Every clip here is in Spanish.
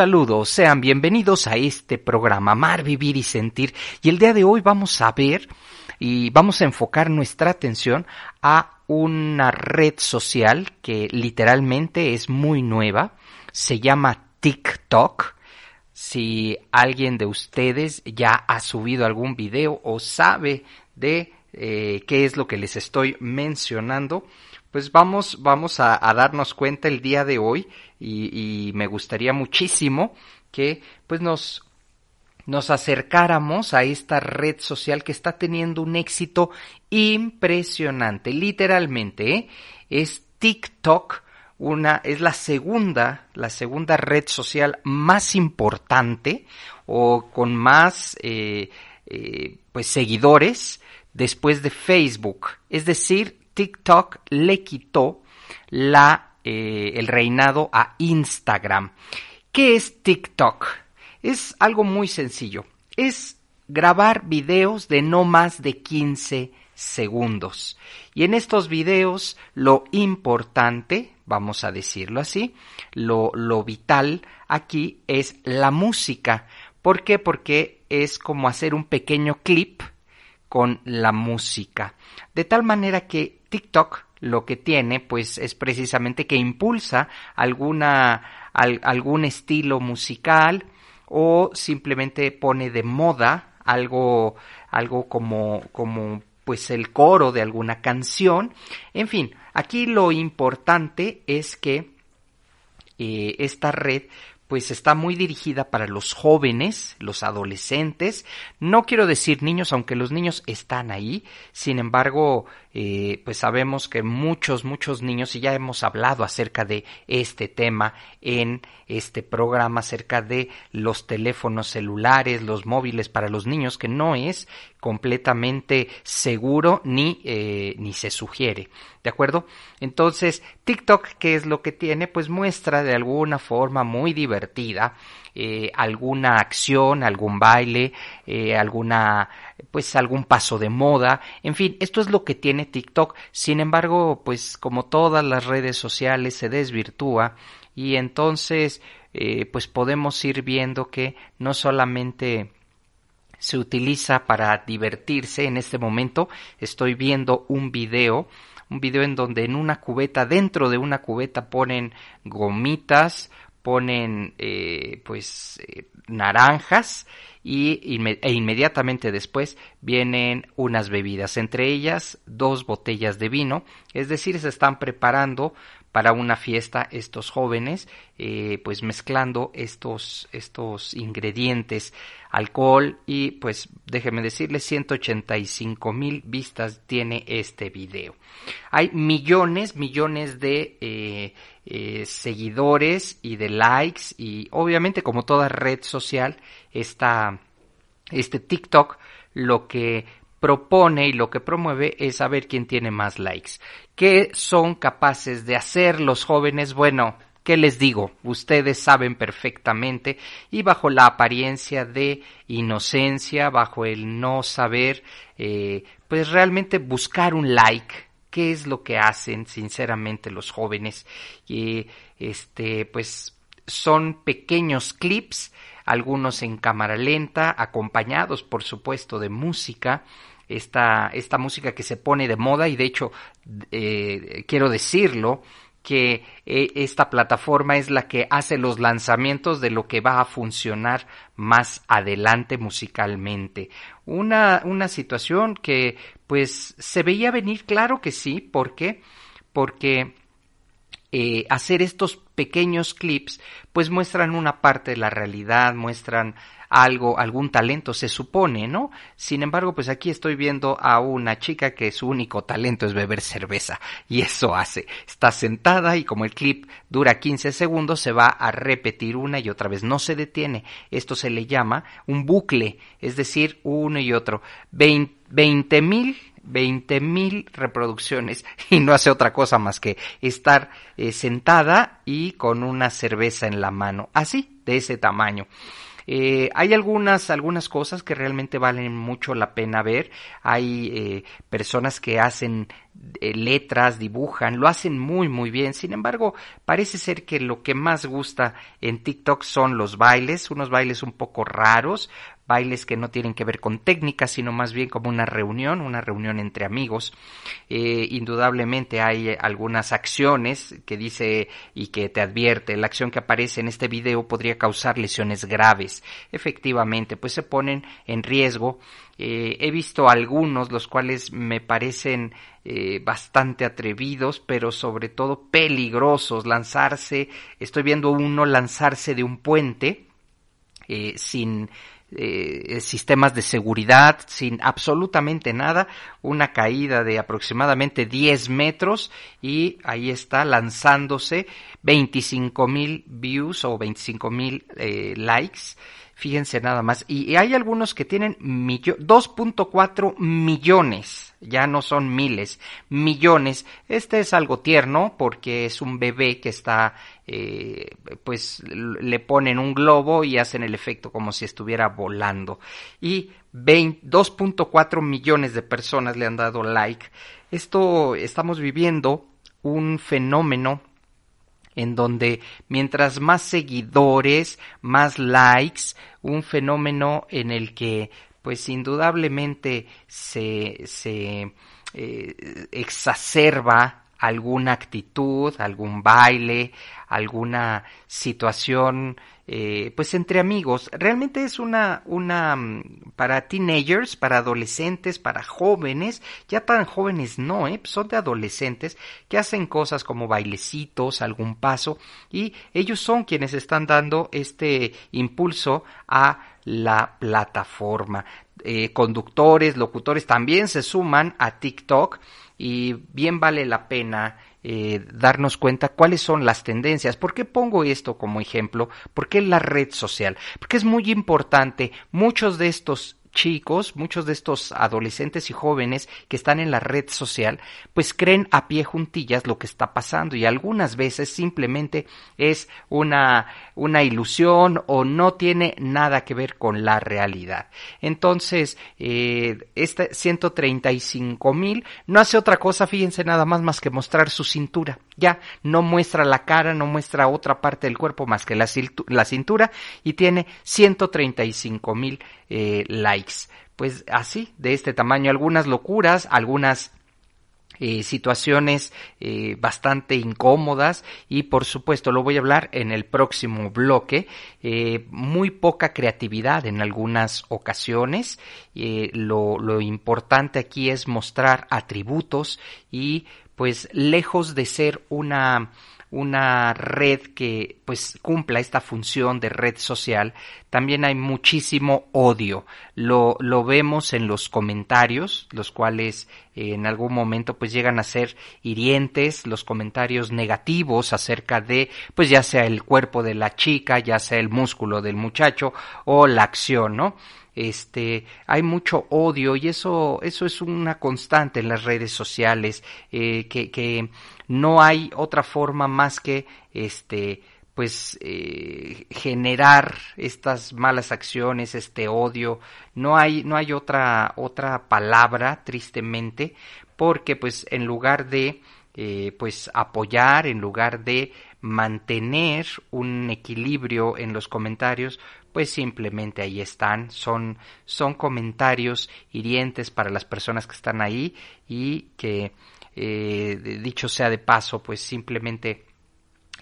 Saludos, sean bienvenidos a este programa Amar, Vivir y Sentir. Y el día de hoy vamos a ver y vamos a enfocar nuestra atención a una red social que literalmente es muy nueva. Se llama TikTok. Si alguien de ustedes ya ha subido algún video o sabe de eh, qué es lo que les estoy mencionando, pues vamos, vamos a, darnos cuenta el día de hoy y, y, me gustaría muchísimo que pues nos, nos acercáramos a esta red social que está teniendo un éxito impresionante, literalmente, ¿eh? es TikTok, una, es la segunda, la segunda red social más importante o con más eh, eh, pues seguidores después de Facebook. Es decir, TikTok le quitó la, eh, el reinado a Instagram. ¿Qué es TikTok? Es algo muy sencillo. Es grabar videos de no más de 15 segundos. Y en estos videos lo importante, vamos a decirlo así, lo, lo vital aquí es la música. ¿Por qué? Porque es como hacer un pequeño clip con la música. De tal manera que TikTok lo que tiene pues es precisamente que impulsa alguna algún estilo musical o simplemente pone de moda algo algo como como pues el coro de alguna canción en fin aquí lo importante es que eh, esta red pues está muy dirigida para los jóvenes, los adolescentes. No quiero decir niños, aunque los niños están ahí. Sin embargo, pues sabemos que muchos, muchos niños, y ya hemos hablado acerca de este tema en este programa, acerca de los teléfonos celulares, los móviles para los niños, que no es completamente seguro ni, eh, ni se sugiere. ¿De acuerdo? Entonces, TikTok, ¿qué es lo que tiene? Pues muestra de alguna forma muy divertida eh, alguna acción, algún baile, eh, alguna, pues algún paso de moda, en fin, esto es lo que tiene TikTok. Sin embargo, pues como todas las redes sociales se desvirtúa. Y entonces, eh, pues podemos ir viendo que no solamente se utiliza para divertirse en este momento. Estoy viendo un video un video en donde en una cubeta dentro de una cubeta ponen gomitas ponen eh, pues eh, naranjas y e inmediatamente después vienen unas bebidas, entre ellas dos botellas de vino, es decir, se están preparando para una fiesta estos jóvenes, eh, pues mezclando estos, estos ingredientes, alcohol y pues déjeme decirles 185 mil vistas tiene este video. Hay millones, millones de eh, eh, seguidores y de likes y obviamente como toda red social está este TikTok lo que propone y lo que promueve es saber quién tiene más likes. ¿Qué son capaces de hacer los jóvenes? Bueno, ¿qué les digo? Ustedes saben perfectamente y bajo la apariencia de inocencia, bajo el no saber, eh, pues realmente buscar un like. ¿Qué es lo que hacen sinceramente los jóvenes? Y este, pues son pequeños clips, algunos en cámara lenta, acompañados por supuesto de música, esta, esta música que se pone de moda y de hecho eh, quiero decirlo que eh, esta plataforma es la que hace los lanzamientos de lo que va a funcionar más adelante musicalmente. Una, una situación que pues se veía venir, claro que sí, ¿por qué? Porque eh, hacer estos pequeños clips, pues muestran una parte de la realidad, muestran algo, algún talento, se supone, ¿no? Sin embargo, pues aquí estoy viendo a una chica que su único talento es beber cerveza y eso hace. Está sentada y como el clip dura 15 segundos, se va a repetir una y otra vez, no se detiene. Esto se le llama un bucle, es decir, uno y otro. 20 mil 20 mil reproducciones y no hace otra cosa más que estar eh, sentada y con una cerveza en la mano, así, de ese tamaño. Eh, hay algunas, algunas cosas que realmente valen mucho la pena ver. Hay eh, personas que hacen letras, dibujan, lo hacen muy muy bien. Sin embargo, parece ser que lo que más gusta en TikTok son los bailes, unos bailes un poco raros, bailes que no tienen que ver con técnica, sino más bien como una reunión, una reunión entre amigos. Eh, indudablemente hay algunas acciones que dice y que te advierte, la acción que aparece en este video podría causar lesiones graves. Efectivamente, pues se ponen en riesgo. Eh, he visto algunos, los cuales me parecen eh, bastante atrevidos, pero sobre todo peligrosos. Lanzarse, estoy viendo uno lanzarse de un puente sin eh, sistemas de seguridad, sin absolutamente nada, una caída de aproximadamente 10 metros y ahí está lanzándose 25 mil views o 25 mil eh, likes. Fíjense nada más. Y, hay algunos que tienen 2.4 millones. Ya no son miles, millones. Este es algo tierno porque es un bebé que está eh, pues le ponen un globo y hacen el efecto como si estuviera volando. Y 2.4 millones de personas le han dado like. Esto estamos viviendo un fenómeno en donde mientras más seguidores, más likes, un fenómeno en el que pues indudablemente se, se eh, exacerba alguna actitud, algún baile, alguna situación, eh, pues entre amigos. Realmente es una, una, mm, para teenagers, para adolescentes, para jóvenes, ya tan jóvenes no, ¿eh? son de adolescentes que hacen cosas como bailecitos, algún paso, y ellos son quienes están dando este impulso a la plataforma. Eh, conductores, locutores también se suman a TikTok y bien vale la pena eh, darnos cuenta cuáles son las tendencias. ¿Por qué pongo esto como ejemplo? ¿Por qué la red social? Porque es muy importante. Muchos de estos chicos, muchos de estos adolescentes y jóvenes que están en la red social, pues creen a pie juntillas lo que está pasando y algunas veces simplemente es una, una ilusión o no tiene nada que ver con la realidad. Entonces, eh, este 135 mil no hace otra cosa, fíjense nada más más que mostrar su cintura. Ya no muestra la cara, no muestra otra parte del cuerpo más que la, la cintura y tiene 135 mil eh, likes. Pues así, de este tamaño, algunas locuras, algunas eh, situaciones eh, bastante incómodas. Y por supuesto lo voy a hablar en el próximo bloque. Eh, muy poca creatividad en algunas ocasiones. Lo, lo importante aquí es mostrar atributos y pues lejos de ser una una red que pues cumpla esta función de red social, también hay muchísimo odio. Lo, lo vemos en los comentarios, los cuales eh, en algún momento pues llegan a ser hirientes, los comentarios negativos acerca de pues ya sea el cuerpo de la chica, ya sea el músculo del muchacho o la acción, ¿no? Este hay mucho odio y eso eso es una constante en las redes sociales eh, que, que no hay otra forma más que este pues eh, generar estas malas acciones, este odio, no hay, no hay otra, otra palabra, tristemente, porque pues en lugar de eh, pues apoyar, en lugar de mantener un equilibrio en los comentarios, pues simplemente ahí están, son, son comentarios hirientes para las personas que están ahí y que, eh, dicho sea de paso, pues simplemente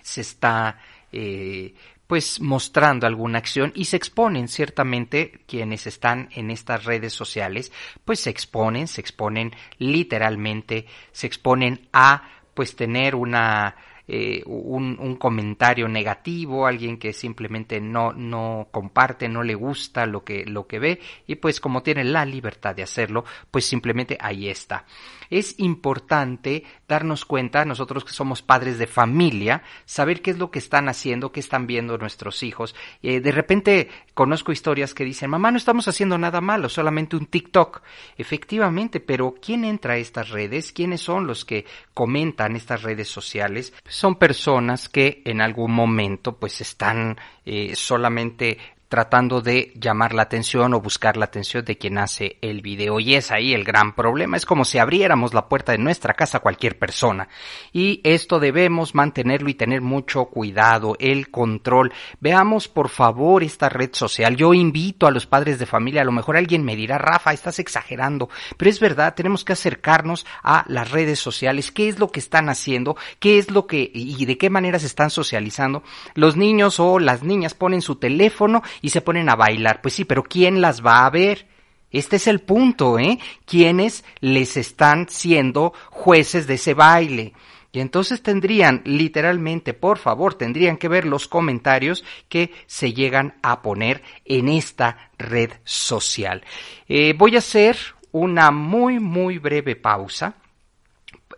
se está eh, pues mostrando alguna acción y se exponen ciertamente quienes están en estas redes sociales pues se exponen se exponen literalmente se exponen a pues tener una eh, un, un, comentario negativo, alguien que simplemente no, no comparte, no le gusta lo que, lo que ve y pues como tiene la libertad de hacerlo, pues simplemente ahí está. Es importante darnos cuenta, nosotros que somos padres de familia, saber qué es lo que están haciendo, qué están viendo nuestros hijos. Eh, de repente conozco historias que dicen, mamá, no estamos haciendo nada malo, solamente un TikTok. Efectivamente, pero ¿quién entra a estas redes? ¿Quiénes son los que comentan estas redes sociales? Son personas que en algún momento pues están eh, solamente tratando de llamar la atención o buscar la atención de quien hace el video. Y es ahí el gran problema. Es como si abriéramos la puerta de nuestra casa a cualquier persona. Y esto debemos mantenerlo y tener mucho cuidado, el control. Veamos por favor esta red social. Yo invito a los padres de familia, a lo mejor alguien me dirá, Rafa, estás exagerando. Pero es verdad, tenemos que acercarnos a las redes sociales. ¿Qué es lo que están haciendo? ¿Qué es lo que y de qué manera se están socializando? Los niños o las niñas ponen su teléfono y se ponen a bailar. Pues sí, pero ¿quién las va a ver? Este es el punto, ¿eh? ¿Quiénes les están siendo jueces de ese baile? Y entonces tendrían, literalmente, por favor, tendrían que ver los comentarios que se llegan a poner en esta red social. Eh, voy a hacer una muy, muy breve pausa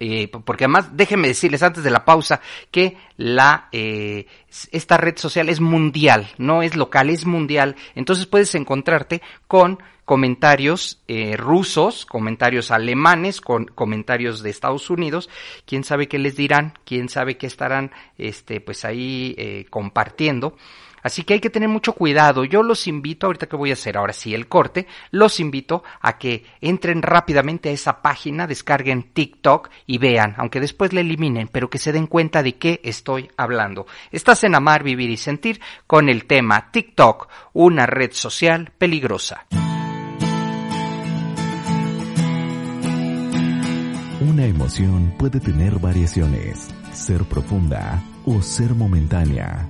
eh, porque además déjenme decirles antes de la pausa que la eh, esta red social es mundial, no es local, es mundial. Entonces puedes encontrarte con comentarios eh, rusos, comentarios alemanes, con comentarios de Estados Unidos, quién sabe qué les dirán, quién sabe qué estarán, este, pues ahí compartiendo. Así que hay que tener mucho cuidado. Yo los invito, ahorita que voy a hacer ahora sí el corte, los invito a que entren rápidamente a esa página, descarguen TikTok y vean, aunque después la eliminen, pero que se den cuenta de qué estoy hablando. Estás en Amar, Vivir y Sentir con el tema TikTok, una red social peligrosa. Una emoción puede tener variaciones, ser profunda o ser momentánea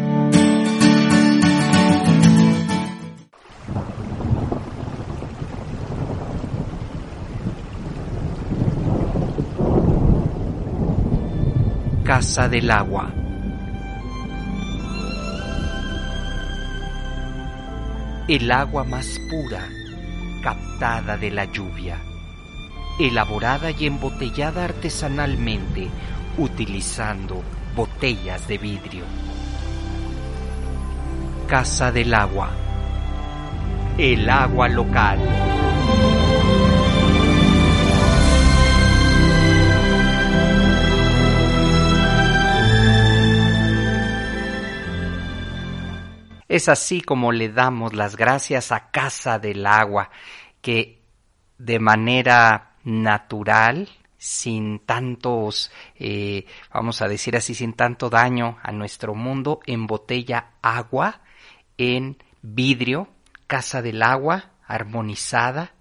Casa del agua. El agua más pura, captada de la lluvia, elaborada y embotellada artesanalmente utilizando botellas de vidrio. Casa del agua. El agua local. Es así como le damos las gracias a Casa del Agua, que de manera natural, sin tantos, eh, vamos a decir así, sin tanto daño a nuestro mundo, embotella agua en vidrio, Casa del Agua, armonizada,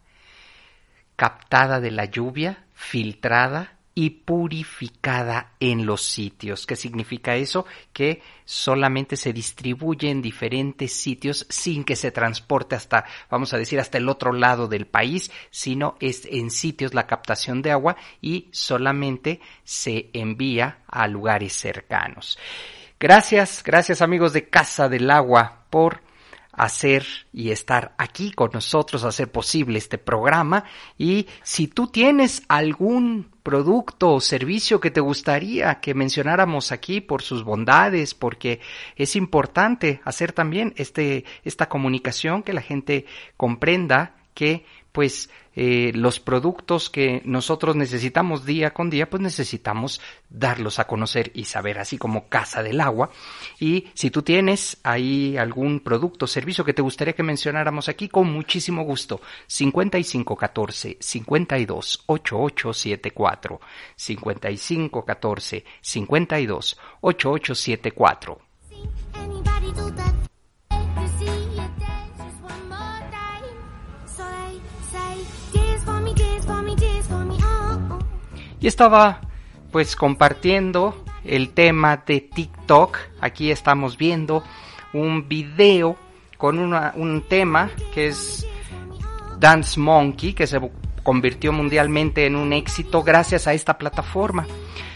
captada de la lluvia, filtrada, y purificada en los sitios. ¿Qué significa eso? Que solamente se distribuye en diferentes sitios sin que se transporte hasta, vamos a decir, hasta el otro lado del país, sino es en sitios la captación de agua y solamente se envía a lugares cercanos. Gracias, gracias amigos de Casa del Agua por hacer y estar aquí con nosotros, hacer posible este programa. Y si tú tienes algún producto o servicio que te gustaría que mencionáramos aquí por sus bondades, porque es importante hacer también este, esta comunicación, que la gente comprenda que pues eh, los productos que nosotros necesitamos día con día, pues necesitamos darlos a conocer y saber, así como Casa del Agua. Y si tú tienes ahí algún producto o servicio que te gustaría que mencionáramos aquí, con muchísimo gusto, 5514 52 8874 5514 52 8874 Y estaba pues compartiendo el tema de TikTok. Aquí estamos viendo un video con un tema que es Dance Monkey, que se convirtió mundialmente en un éxito gracias a esta plataforma.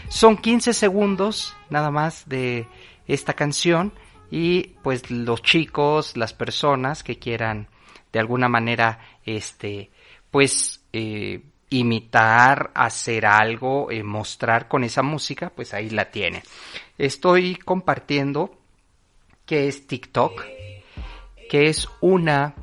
Son 15 segundos nada más de esta canción y pues los chicos, las personas que quieran de alguna manera este pues eh, imitar, hacer algo, eh, mostrar con esa música, pues ahí la tiene. Estoy compartiendo que es TikTok, que es una,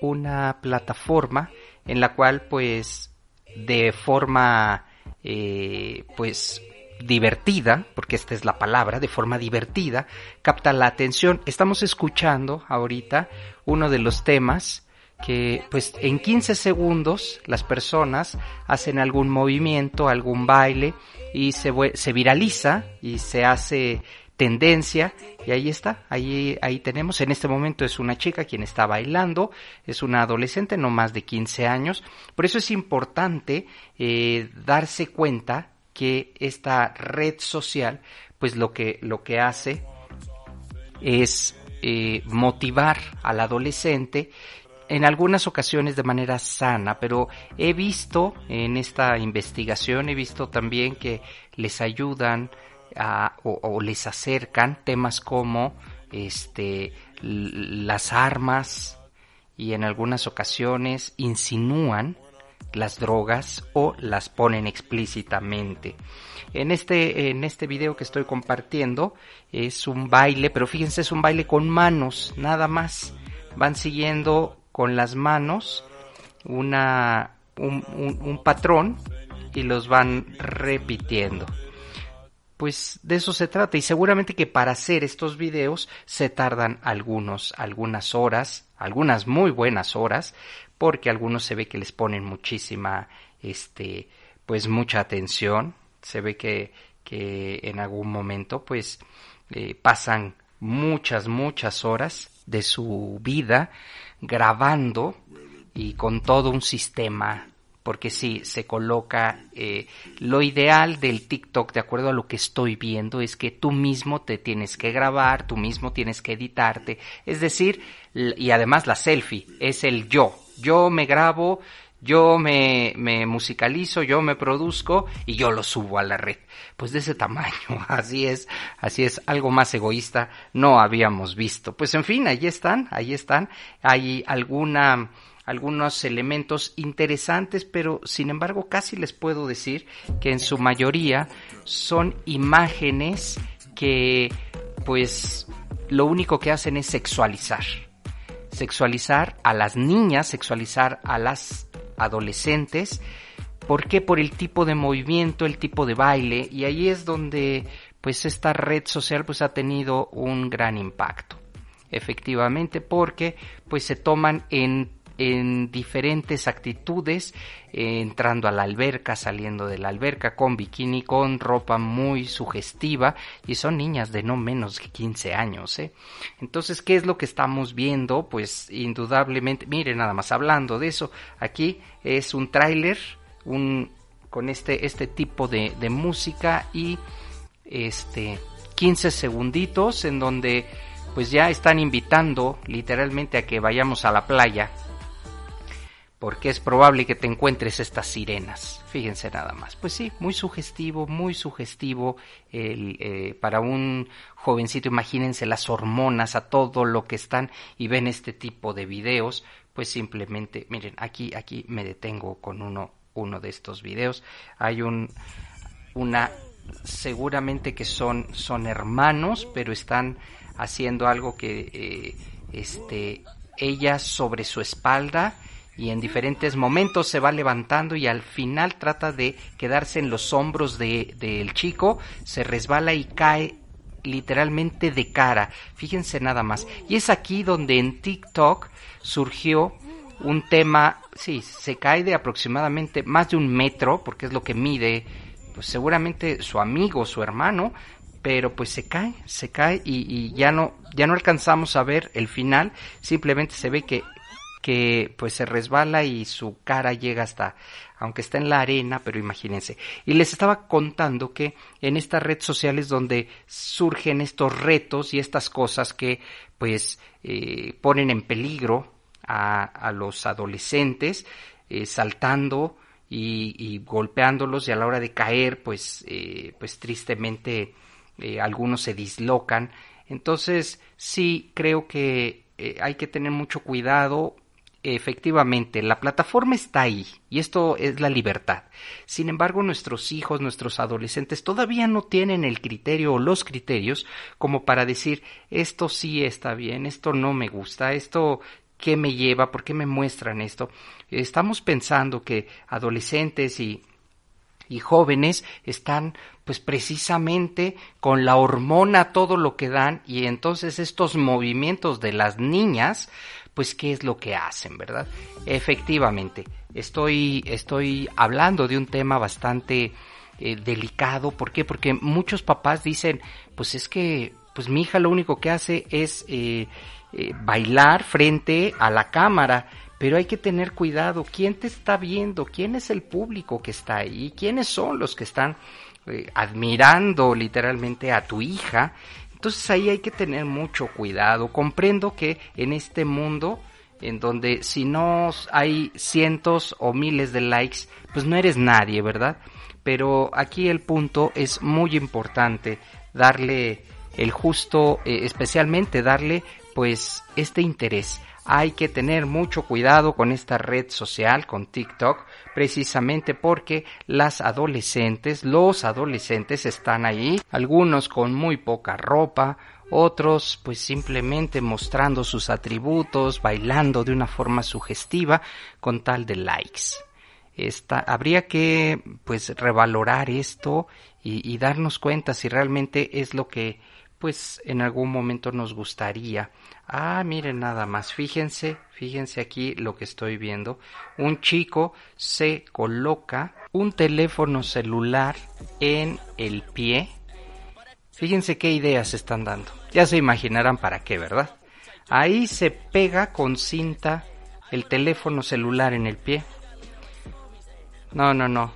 una plataforma en la cual pues de forma eh, pues divertida, porque esta es la palabra, de forma divertida, capta la atención. Estamos escuchando ahorita uno de los temas que pues en 15 segundos las personas hacen algún movimiento, algún baile y se, se viraliza y se hace tendencia y ahí está, ahí, ahí tenemos, en este momento es una chica quien está bailando, es una adolescente no más de 15 años, por eso es importante eh, darse cuenta que esta red social pues lo que, lo que hace es eh, motivar al adolescente en algunas ocasiones de manera sana, pero he visto en esta investigación, he visto también que les ayudan a, o, les acercan temas como este, las armas y en algunas ocasiones insinúan las drogas o las ponen explícitamente. En este, en este video que estoy compartiendo es un baile, pero fíjense, es un baile con manos, nada más. Van siguiendo con las manos una, un, un, patrón y los van repitiendo. Pues de eso se trata y seguramente que para hacer estos videos se tardan algunos, algunas horas, algunas muy buenas horas, porque algunos se ve que les ponen muchísima, este, pues mucha atención, se ve que, que en algún momento pues eh, pasan muchas, muchas horas de su vida grabando y con todo un sistema porque si se coloca eh, lo ideal del TikTok de acuerdo a lo que estoy viendo es que tú mismo te tienes que grabar, tú mismo tienes que editarte, es decir, y además la selfie es el yo, yo me grabo, yo me, musicalizo, yo me produzco y yo lo subo a la red. Pues de ese tamaño, así es, así es, algo más egoísta no habíamos visto. Pues en fin, ahí están, ahí están, hay alguna, algunos elementos interesantes, pero sin embargo casi les puedo decir que en su mayoría son imágenes que pues lo único que hacen es sexualizar sexualizar a las niñas, sexualizar a las adolescentes. ¿Por qué? Por el tipo de movimiento, el tipo de baile, y ahí es donde pues esta red social pues ha tenido un gran impacto. Efectivamente, porque pues se toman en en diferentes actitudes, eh, entrando a la alberca, saliendo de la alberca, con bikini, con ropa muy sugestiva, y son niñas de no menos de 15 años. ¿eh? Entonces, ¿qué es lo que estamos viendo? Pues indudablemente, mire, nada más hablando de eso, aquí es un tráiler, un con este, este tipo de, de música y este 15 segunditos en donde pues ya están invitando literalmente a que vayamos a la playa porque es probable que te encuentres estas sirenas. Fíjense nada más. Pues sí, muy sugestivo, muy sugestivo el, eh, para un jovencito. Imagínense las hormonas a todo lo que están y ven este tipo de videos. Pues simplemente, miren, aquí, aquí me detengo con uno, uno de estos videos. Hay un, una, seguramente que son, son hermanos, pero están haciendo algo que, eh, este, ella sobre su espalda y en diferentes momentos se va levantando y al final trata de quedarse en los hombros del de, chico, se resbala y cae literalmente de cara. Fíjense nada más. Y es aquí donde en TikTok surgió un tema, sí, se cae de aproximadamente más de un metro, porque es lo que mide, pues seguramente su amigo, su hermano, pero pues se cae, se cae y, y ya no, ya no alcanzamos a ver el final, simplemente se ve que que pues se resbala y su cara llega hasta aunque está en la arena, pero imagínense. Y les estaba contando que en esta red social es donde surgen estos retos y estas cosas que pues eh, ponen en peligro a, los adolescentes, eh, saltando y, golpeándolos y a la hora de caer, pues, eh, pues tristemente algunos se dislocan. Entonces sí creo que hay que tener mucho cuidado efectivamente, la plataforma está ahí y esto es la libertad. Sin embargo, nuestros hijos, nuestros adolescentes todavía no tienen el criterio o los criterios como para decir esto sí está bien, esto no me gusta, esto qué me lleva, por qué me muestran esto. Estamos pensando que adolescentes y y jóvenes están pues precisamente con la hormona todo lo que dan y entonces estos movimientos de las niñas pues qué es lo que hacen, ¿verdad? Efectivamente, estoy, estoy hablando de un tema bastante eh, delicado. ¿Por qué? Porque muchos papás dicen, pues es que, pues mi hija lo único que hace es eh, eh, bailar frente a la cámara. Pero hay que tener cuidado. ¿Quién te está viendo? ¿Quién es el público que está ahí? ¿Quiénes son los que están admirando literalmente a tu hija? Entonces ahí hay que tener mucho cuidado. Comprendo que en este mundo en donde si no hay cientos o miles de likes, pues no eres nadie, ¿verdad? Pero aquí el punto es muy importante darle el justo, eh, especialmente darle pues este interés hay que tener mucho cuidado con esta red social, con TikTok, precisamente porque las adolescentes, los adolescentes están ahí, algunos con muy poca ropa, otros pues simplemente mostrando sus atributos, bailando de una forma sugestiva con tal de likes. Esta, habría que pues revalorar esto y, y darnos cuenta si realmente es lo que pues en algún momento nos gustaría. Ah, miren nada más, fíjense, fíjense aquí lo que estoy viendo. Un chico se coloca un teléfono celular en el pie. Fíjense qué ideas están dando. Ya se imaginarán para qué, ¿verdad? Ahí se pega con cinta el teléfono celular en el pie. No, no, no.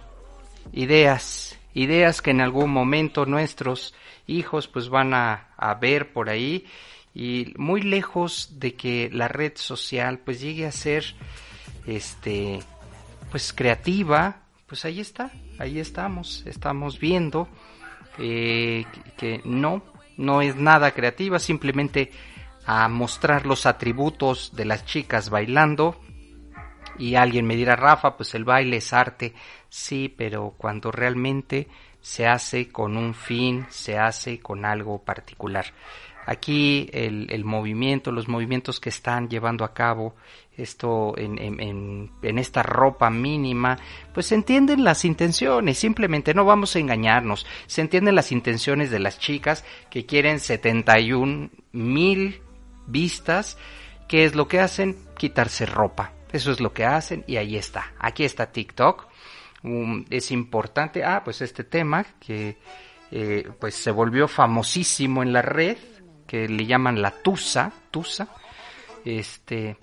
Ideas, ideas que en algún momento nuestros hijos pues van a, ver por ahí. Y muy lejos de que la red social pues llegue a ser este pues creativa pues ahí está ahí estamos estamos viendo eh, que, no no es nada creativa simplemente a mostrar los atributos de las chicas bailando. Y alguien me dirá Rafa pues el baile es arte sí pero cuando realmente se hace con un fin, se hace con algo particular. Aquí el, movimiento, los movimientos que están llevando a cabo esto en, en, en, esta ropa mínima, pues se entienden las intenciones, simplemente no vamos a engañarnos, se entienden las intenciones de las chicas que quieren 71 mil vistas, ¿qué es lo que hacen? Quitarse ropa, eso es lo que hacen y ahí está, aquí está TikTok, es importante, ah, pues este tema que eh, pues se volvió famosísimo en la red, que le llaman la Tusa, Tusa, este,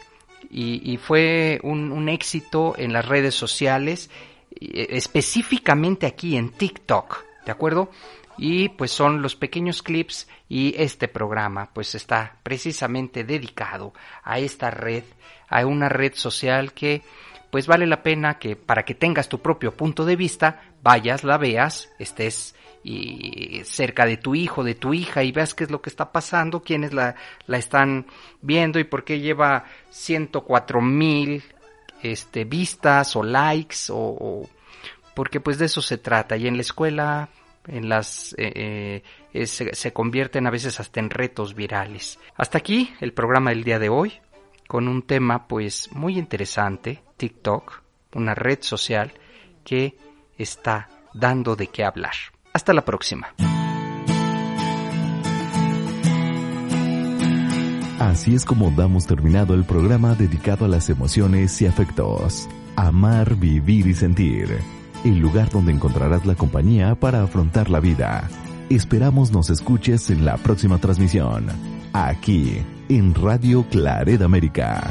y, fue un, un, éxito en las redes sociales, específicamente aquí en TikTok, ¿de acuerdo? Y pues son los pequeños clips y este programa pues está precisamente dedicado a esta red, a una red social que pues vale la pena que para que tengas tu propio punto de vista, vayas, la veas, estés y cerca de tu hijo, de tu hija y veas qué es lo que está pasando, quiénes la, la están viendo y por qué lleva 104 mil este, vistas o likes o, porque pues de eso se trata y en la escuela en las eh, eh, se, se convierten a veces hasta en retos virales. Hasta aquí el programa del día de hoy con un tema pues muy interesante, TikTok, una red social que está dando de qué hablar. Hasta la próxima. Así es como damos terminado el programa dedicado a las emociones y afectos. Amar, vivir y sentir. El lugar donde encontrarás la compañía para afrontar la vida. Esperamos nos escuches en la próxima transmisión. Aquí en Radio Claret América.